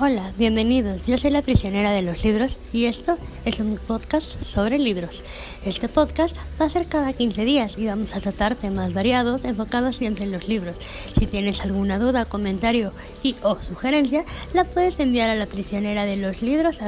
Hola, bienvenidos. Yo soy la prisionera de los libros y esto es un podcast sobre libros. Este podcast va a ser cada 15 días y vamos a tratar temas variados enfocados siempre en los libros. Si tienes alguna duda, comentario y o sugerencia, la puedes enviar a la prisionera de los libros